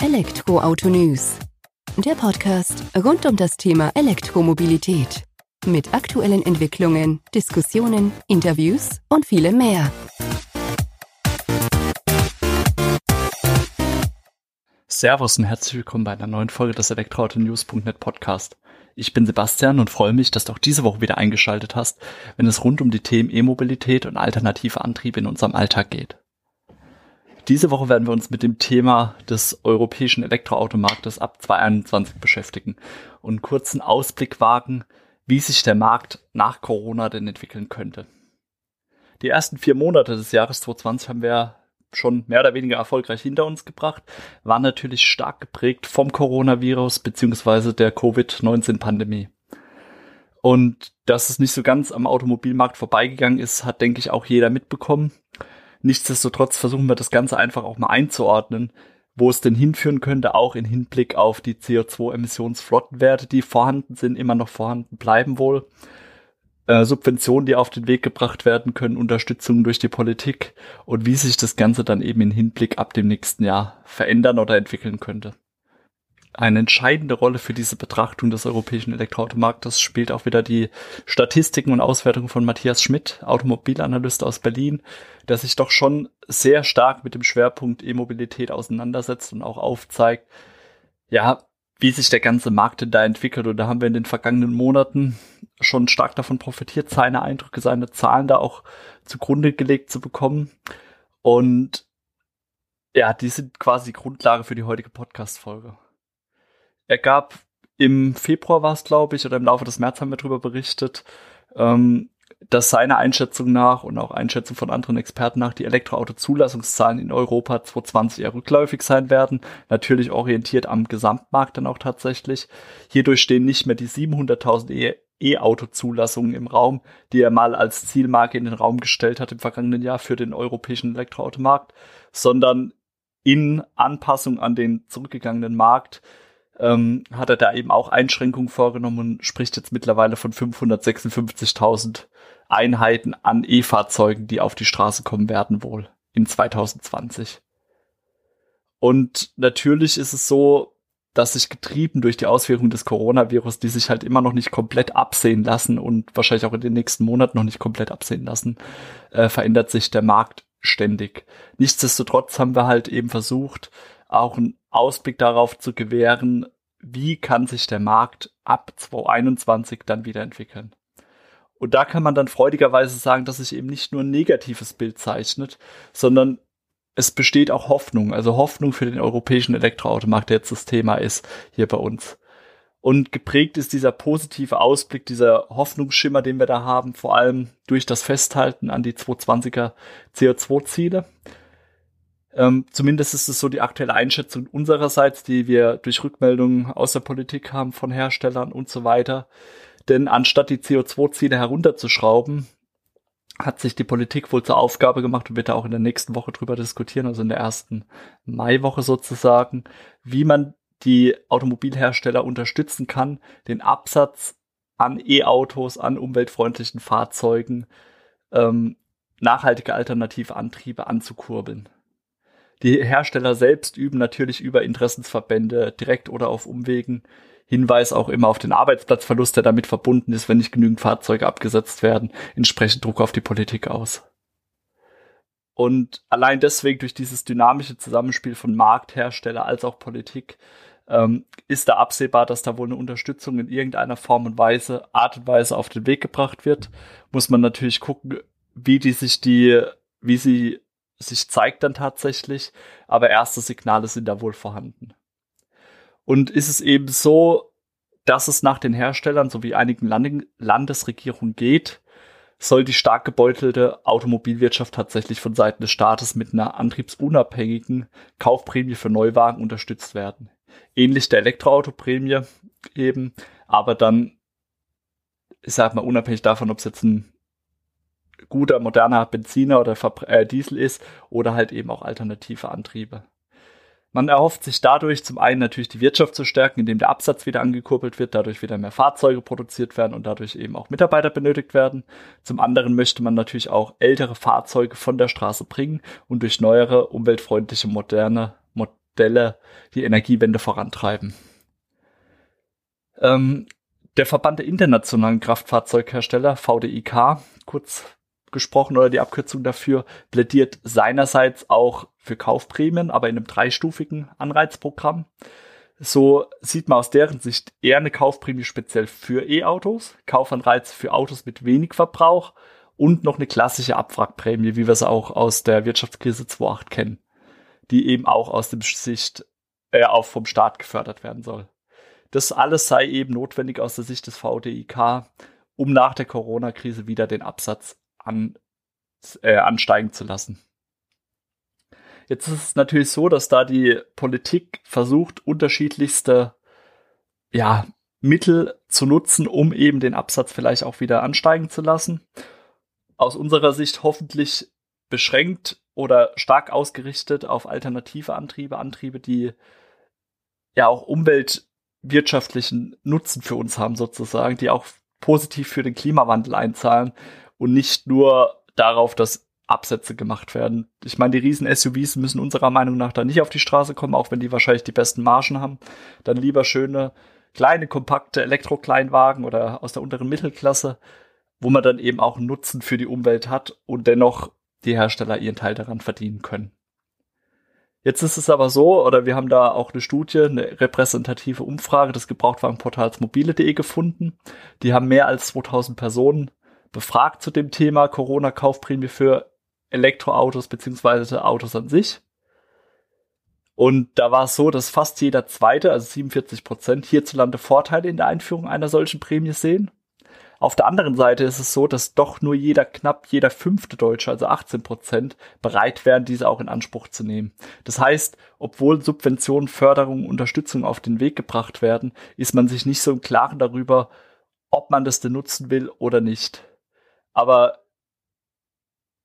Elektroauto News. Der Podcast rund um das Thema Elektromobilität. Mit aktuellen Entwicklungen, Diskussionen, Interviews und vielem mehr. Servus und herzlich willkommen bei einer neuen Folge des Elektroautonews.net Podcast. Ich bin Sebastian und freue mich, dass du auch diese Woche wieder eingeschaltet hast, wenn es rund um die Themen E-Mobilität und alternative Antriebe in unserem Alltag geht. Diese Woche werden wir uns mit dem Thema des europäischen Elektroautomarktes ab 2021 beschäftigen und einen kurzen Ausblick wagen, wie sich der Markt nach Corona denn entwickeln könnte. Die ersten vier Monate des Jahres 2020 haben wir schon mehr oder weniger erfolgreich hinter uns gebracht, waren natürlich stark geprägt vom Coronavirus beziehungsweise der Covid-19-Pandemie. Und dass es nicht so ganz am Automobilmarkt vorbeigegangen ist, hat, denke ich, auch jeder mitbekommen. Nichtsdestotrotz versuchen wir das Ganze einfach auch mal einzuordnen, wo es denn hinführen könnte, auch in Hinblick auf die CO2-Emissionsflottenwerte, die vorhanden sind, immer noch vorhanden bleiben wohl. Äh, Subventionen, die auf den Weg gebracht werden können, Unterstützung durch die Politik und wie sich das Ganze dann eben in Hinblick ab dem nächsten Jahr verändern oder entwickeln könnte. Eine entscheidende Rolle für diese Betrachtung des europäischen Elektroautomarktes spielt auch wieder die Statistiken und Auswertungen von Matthias Schmidt, Automobilanalyst aus Berlin, der sich doch schon sehr stark mit dem Schwerpunkt E-Mobilität auseinandersetzt und auch aufzeigt, ja, wie sich der ganze Markt denn da entwickelt. Und da haben wir in den vergangenen Monaten schon stark davon profitiert, seine Eindrücke, seine Zahlen da auch zugrunde gelegt zu bekommen. Und ja, die sind quasi Grundlage für die heutige Podcast-Folge. Er gab im Februar war es, glaube ich, oder im Laufe des März haben wir darüber berichtet, ähm, dass seiner Einschätzung nach und auch Einschätzung von anderen Experten nach die Elektroauto-Zulassungszahlen in Europa 2020 eher rückläufig sein werden. Natürlich orientiert am Gesamtmarkt dann auch tatsächlich. Hierdurch stehen nicht mehr die 700.000 E-Auto-Zulassungen im Raum, die er mal als Zielmarke in den Raum gestellt hat im vergangenen Jahr für den europäischen Elektroautomarkt, sondern in Anpassung an den zurückgegangenen Markt ähm, hat er da eben auch Einschränkungen vorgenommen und spricht jetzt mittlerweile von 556.000 Einheiten an E-Fahrzeugen, die auf die Straße kommen werden wohl in 2020. Und natürlich ist es so, dass sich getrieben durch die Auswirkungen des Coronavirus, die sich halt immer noch nicht komplett absehen lassen und wahrscheinlich auch in den nächsten Monaten noch nicht komplett absehen lassen, äh, verändert sich der Markt ständig. Nichtsdestotrotz haben wir halt eben versucht, auch einen Ausblick darauf zu gewähren, wie kann sich der Markt ab 2021 dann wieder entwickeln. Und da kann man dann freudigerweise sagen, dass sich eben nicht nur ein negatives Bild zeichnet, sondern es besteht auch Hoffnung, also Hoffnung für den europäischen Elektroautomarkt, der jetzt das Thema ist hier bei uns. Und geprägt ist dieser positive Ausblick, dieser Hoffnungsschimmer, den wir da haben, vor allem durch das Festhalten an die 220er CO2-Ziele. Ähm, zumindest ist es so die aktuelle Einschätzung unsererseits, die wir durch Rückmeldungen aus der Politik haben von Herstellern und so weiter. Denn anstatt die CO2-Ziele herunterzuschrauben, hat sich die Politik wohl zur Aufgabe gemacht und wird da auch in der nächsten Woche drüber diskutieren, also in der ersten Maiwoche sozusagen, wie man die Automobilhersteller unterstützen kann, den Absatz an E-Autos, an umweltfreundlichen Fahrzeugen, ähm, nachhaltige alternative Antriebe anzukurbeln. Die Hersteller selbst üben natürlich über Interessensverbände direkt oder auf Umwegen Hinweis auch immer auf den Arbeitsplatzverlust, der damit verbunden ist, wenn nicht genügend Fahrzeuge abgesetzt werden, entsprechend Druck auf die Politik aus. Und allein deswegen durch dieses dynamische Zusammenspiel von Markthersteller als auch Politik ähm, ist da absehbar, dass da wohl eine Unterstützung in irgendeiner Form und Weise, Art und Weise auf den Weg gebracht wird. Muss man natürlich gucken, wie die sich die, wie sie sich zeigt dann tatsächlich, aber erste Signale sind da wohl vorhanden. Und ist es eben so, dass es nach den Herstellern sowie einigen Land Landesregierungen geht, soll die stark gebeutelte Automobilwirtschaft tatsächlich von Seiten des Staates mit einer antriebsunabhängigen Kaufprämie für Neuwagen unterstützt werden. Ähnlich der Elektroautoprämie eben, aber dann, ich sag mal, unabhängig davon, ob es jetzt ein guter, moderner Benziner oder äh, Diesel ist oder halt eben auch alternative Antriebe. Man erhofft sich dadurch zum einen natürlich die Wirtschaft zu stärken, indem der Absatz wieder angekurbelt wird, dadurch wieder mehr Fahrzeuge produziert werden und dadurch eben auch Mitarbeiter benötigt werden. Zum anderen möchte man natürlich auch ältere Fahrzeuge von der Straße bringen und durch neuere, umweltfreundliche, moderne, Modelle die Energiewende vorantreiben. Ähm, der Verband der internationalen Kraftfahrzeughersteller, VDIK, kurz gesprochen oder die Abkürzung dafür, plädiert seinerseits auch für Kaufprämien, aber in einem dreistufigen Anreizprogramm. So sieht man aus deren Sicht eher eine Kaufprämie speziell für E-Autos, Kaufanreiz für Autos mit wenig Verbrauch und noch eine klassische Abwrackprämie, wie wir es auch aus der Wirtschaftskrise 2.8 kennen, die eben auch aus dem Sicht äh, auch vom Staat gefördert werden soll. Das alles sei eben notwendig aus der Sicht des VDIK, um nach der Corona-Krise wieder den Absatz an, äh, ansteigen zu lassen. Jetzt ist es natürlich so, dass da die Politik versucht, unterschiedlichste ja, Mittel zu nutzen, um eben den Absatz vielleicht auch wieder ansteigen zu lassen. Aus unserer Sicht hoffentlich beschränkt oder stark ausgerichtet auf alternative Antriebe, Antriebe, die ja auch umweltwirtschaftlichen Nutzen für uns haben sozusagen, die auch positiv für den Klimawandel einzahlen und nicht nur darauf, dass Absätze gemacht werden. Ich meine, die riesen SUVs müssen unserer Meinung nach da nicht auf die Straße kommen, auch wenn die wahrscheinlich die besten Margen haben. Dann lieber schöne, kleine, kompakte Elektrokleinwagen oder aus der unteren Mittelklasse, wo man dann eben auch Nutzen für die Umwelt hat und dennoch die Hersteller ihren Teil daran verdienen können. Jetzt ist es aber so, oder wir haben da auch eine Studie, eine repräsentative Umfrage des Gebrauchtwagenportals mobile.de gefunden. Die haben mehr als 2000 Personen befragt zu dem Thema Corona-Kaufprämie für Elektroautos beziehungsweise Autos an sich. Und da war es so, dass fast jeder zweite, also 47 Prozent, hierzulande Vorteile in der Einführung einer solchen Prämie sehen. Auf der anderen Seite ist es so, dass doch nur jeder, knapp jeder fünfte Deutsche, also 18 Prozent, bereit wären, diese auch in Anspruch zu nehmen. Das heißt, obwohl Subventionen, Förderung, Unterstützung auf den Weg gebracht werden, ist man sich nicht so im Klaren darüber, ob man das denn nutzen will oder nicht. Aber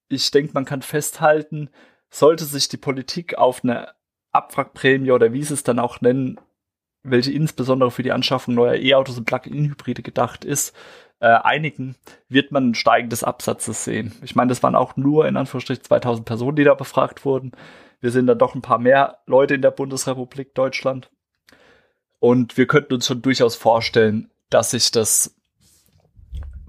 ich denke, man kann festhalten, sollte sich die Politik auf eine Abwrackprämie oder wie sie es dann auch nennen, welche insbesondere für die Anschaffung neuer E-Autos und Plug-in-Hybride gedacht ist, äh, einigen, wird man ein Steigen des Absatzes sehen. Ich meine, das waren auch nur in Anführungsstrichen 2000 Personen, die da befragt wurden. Wir sind dann doch ein paar mehr Leute in der Bundesrepublik Deutschland. Und wir könnten uns schon durchaus vorstellen, dass sich das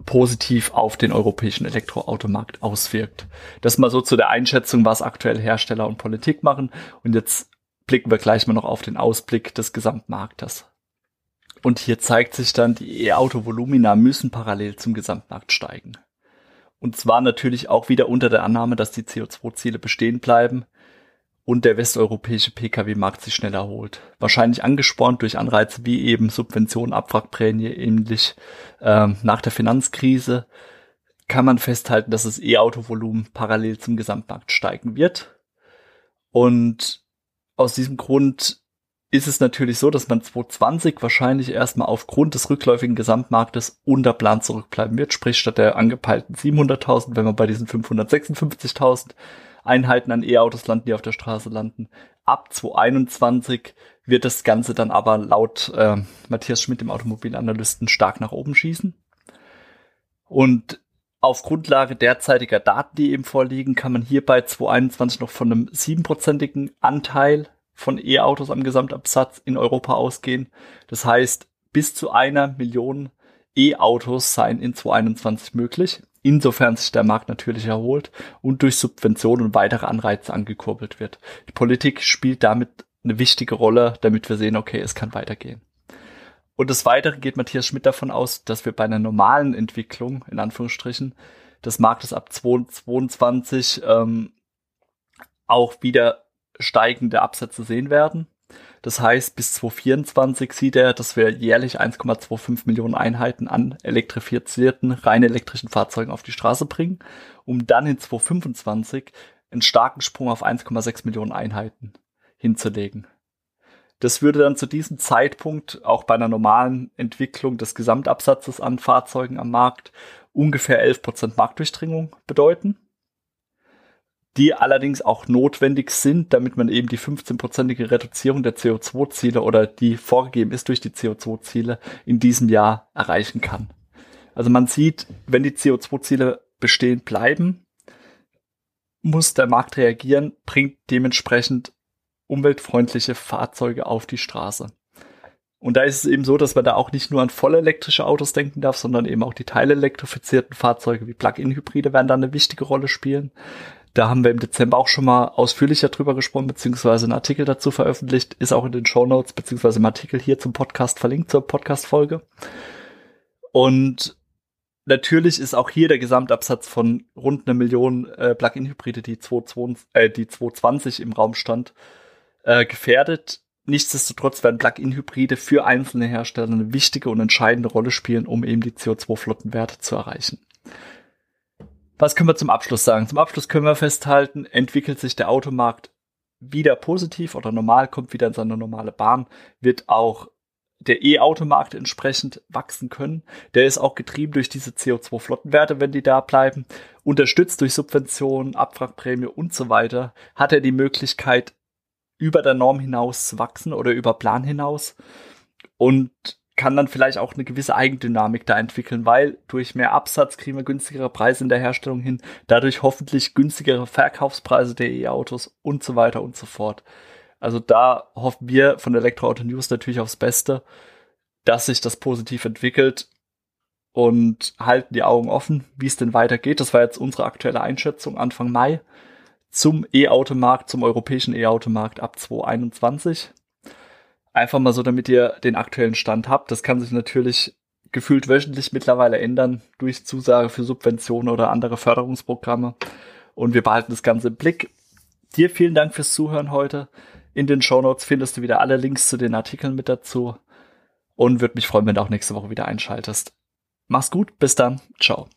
positiv auf den europäischen Elektroautomarkt auswirkt. Das mal so zu der Einschätzung, was aktuell Hersteller und Politik machen. Und jetzt blicken wir gleich mal noch auf den Ausblick des Gesamtmarktes. Und hier zeigt sich dann, die E-Auto-Volumina müssen parallel zum Gesamtmarkt steigen. Und zwar natürlich auch wieder unter der Annahme, dass die CO2-Ziele bestehen bleiben und der westeuropäische Pkw-Markt sich schnell erholt. Wahrscheinlich angespornt durch Anreize wie eben Subventionen, Abwrackprämie, ähnlich ähm, nach der Finanzkrise, kann man festhalten, dass das E-Auto-Volumen parallel zum Gesamtmarkt steigen wird. Und aus diesem Grund ist es natürlich so, dass man 2020 wahrscheinlich erstmal aufgrund des rückläufigen Gesamtmarktes unter Plan zurückbleiben wird. Sprich, statt der angepeilten 700.000, wenn man bei diesen 556.000 Einheiten an E-Autos landen, die auf der Straße landen. Ab 2021 wird das Ganze dann aber laut äh, Matthias Schmidt, dem Automobilanalysten, stark nach oben schießen. Und auf Grundlage derzeitiger Daten, die eben vorliegen, kann man hier bei 2021 noch von einem siebenprozentigen Anteil von E-Autos am Gesamtabsatz in Europa ausgehen. Das heißt, bis zu einer Million E-Autos seien in 2021 möglich insofern sich der Markt natürlich erholt und durch Subventionen und weitere Anreize angekurbelt wird. Die Politik spielt damit eine wichtige Rolle, damit wir sehen, okay, es kann weitergehen. Und des Weiteren geht Matthias Schmidt davon aus, dass wir bei einer normalen Entwicklung, in Anführungsstrichen, des Marktes ab 2022 ähm, auch wieder steigende Absätze sehen werden. Das heißt, bis 2024 sieht er, dass wir jährlich 1,25 Millionen Einheiten an elektrifizierten, rein elektrischen Fahrzeugen auf die Straße bringen, um dann in 2025 einen starken Sprung auf 1,6 Millionen Einheiten hinzulegen. Das würde dann zu diesem Zeitpunkt auch bei einer normalen Entwicklung des Gesamtabsatzes an Fahrzeugen am Markt ungefähr 11% Marktdurchdringung bedeuten die allerdings auch notwendig sind, damit man eben die 15-prozentige Reduzierung der CO2-Ziele oder die vorgegeben ist durch die CO2-Ziele in diesem Jahr erreichen kann. Also man sieht, wenn die CO2-Ziele bestehen bleiben, muss der Markt reagieren, bringt dementsprechend umweltfreundliche Fahrzeuge auf die Straße. Und da ist es eben so, dass man da auch nicht nur an voll elektrische Autos denken darf, sondern eben auch die teilelektrifizierten Fahrzeuge wie Plug-in-Hybride werden da eine wichtige Rolle spielen. Da haben wir im Dezember auch schon mal ausführlicher drüber gesprochen, beziehungsweise einen Artikel dazu veröffentlicht, ist auch in den Show Notes, beziehungsweise im Artikel hier zum Podcast verlinkt, zur Podcast-Folge. Und natürlich ist auch hier der Gesamtabsatz von rund einer Million äh, Plug-in-Hybride, die, 220, äh, die 220 im Raum stand, äh, gefährdet. Nichtsdestotrotz werden Plug-in-Hybride für einzelne Hersteller eine wichtige und entscheidende Rolle spielen, um eben die CO2-Flottenwerte zu erreichen. Was können wir zum Abschluss sagen? Zum Abschluss können wir festhalten, entwickelt sich der Automarkt wieder positiv oder normal, kommt wieder in seine normale Bahn, wird auch der E-Automarkt entsprechend wachsen können. Der ist auch getrieben durch diese CO2-Flottenwerte, wenn die da bleiben. Unterstützt durch Subventionen, Abwrackprämie und so weiter, hat er die Möglichkeit, über der Norm hinaus zu wachsen oder über Plan hinaus und kann dann vielleicht auch eine gewisse Eigendynamik da entwickeln, weil durch mehr Absatz kriegen wir günstigere Preise in der Herstellung hin, dadurch hoffentlich günstigere Verkaufspreise der E-Autos und so weiter und so fort. Also da hoffen wir von Elektroauto News natürlich aufs Beste, dass sich das positiv entwickelt und halten die Augen offen, wie es denn weitergeht. Das war jetzt unsere aktuelle Einschätzung Anfang Mai zum E-Automarkt, zum europäischen E-Automarkt ab 2021. Einfach mal so, damit ihr den aktuellen Stand habt. Das kann sich natürlich gefühlt wöchentlich mittlerweile ändern durch Zusage für Subventionen oder andere Förderungsprogramme. Und wir behalten das Ganze im Blick. Dir vielen Dank fürs Zuhören heute. In den Show Notes findest du wieder alle Links zu den Artikeln mit dazu. Und würde mich freuen, wenn du auch nächste Woche wieder einschaltest. Mach's gut, bis dann, ciao.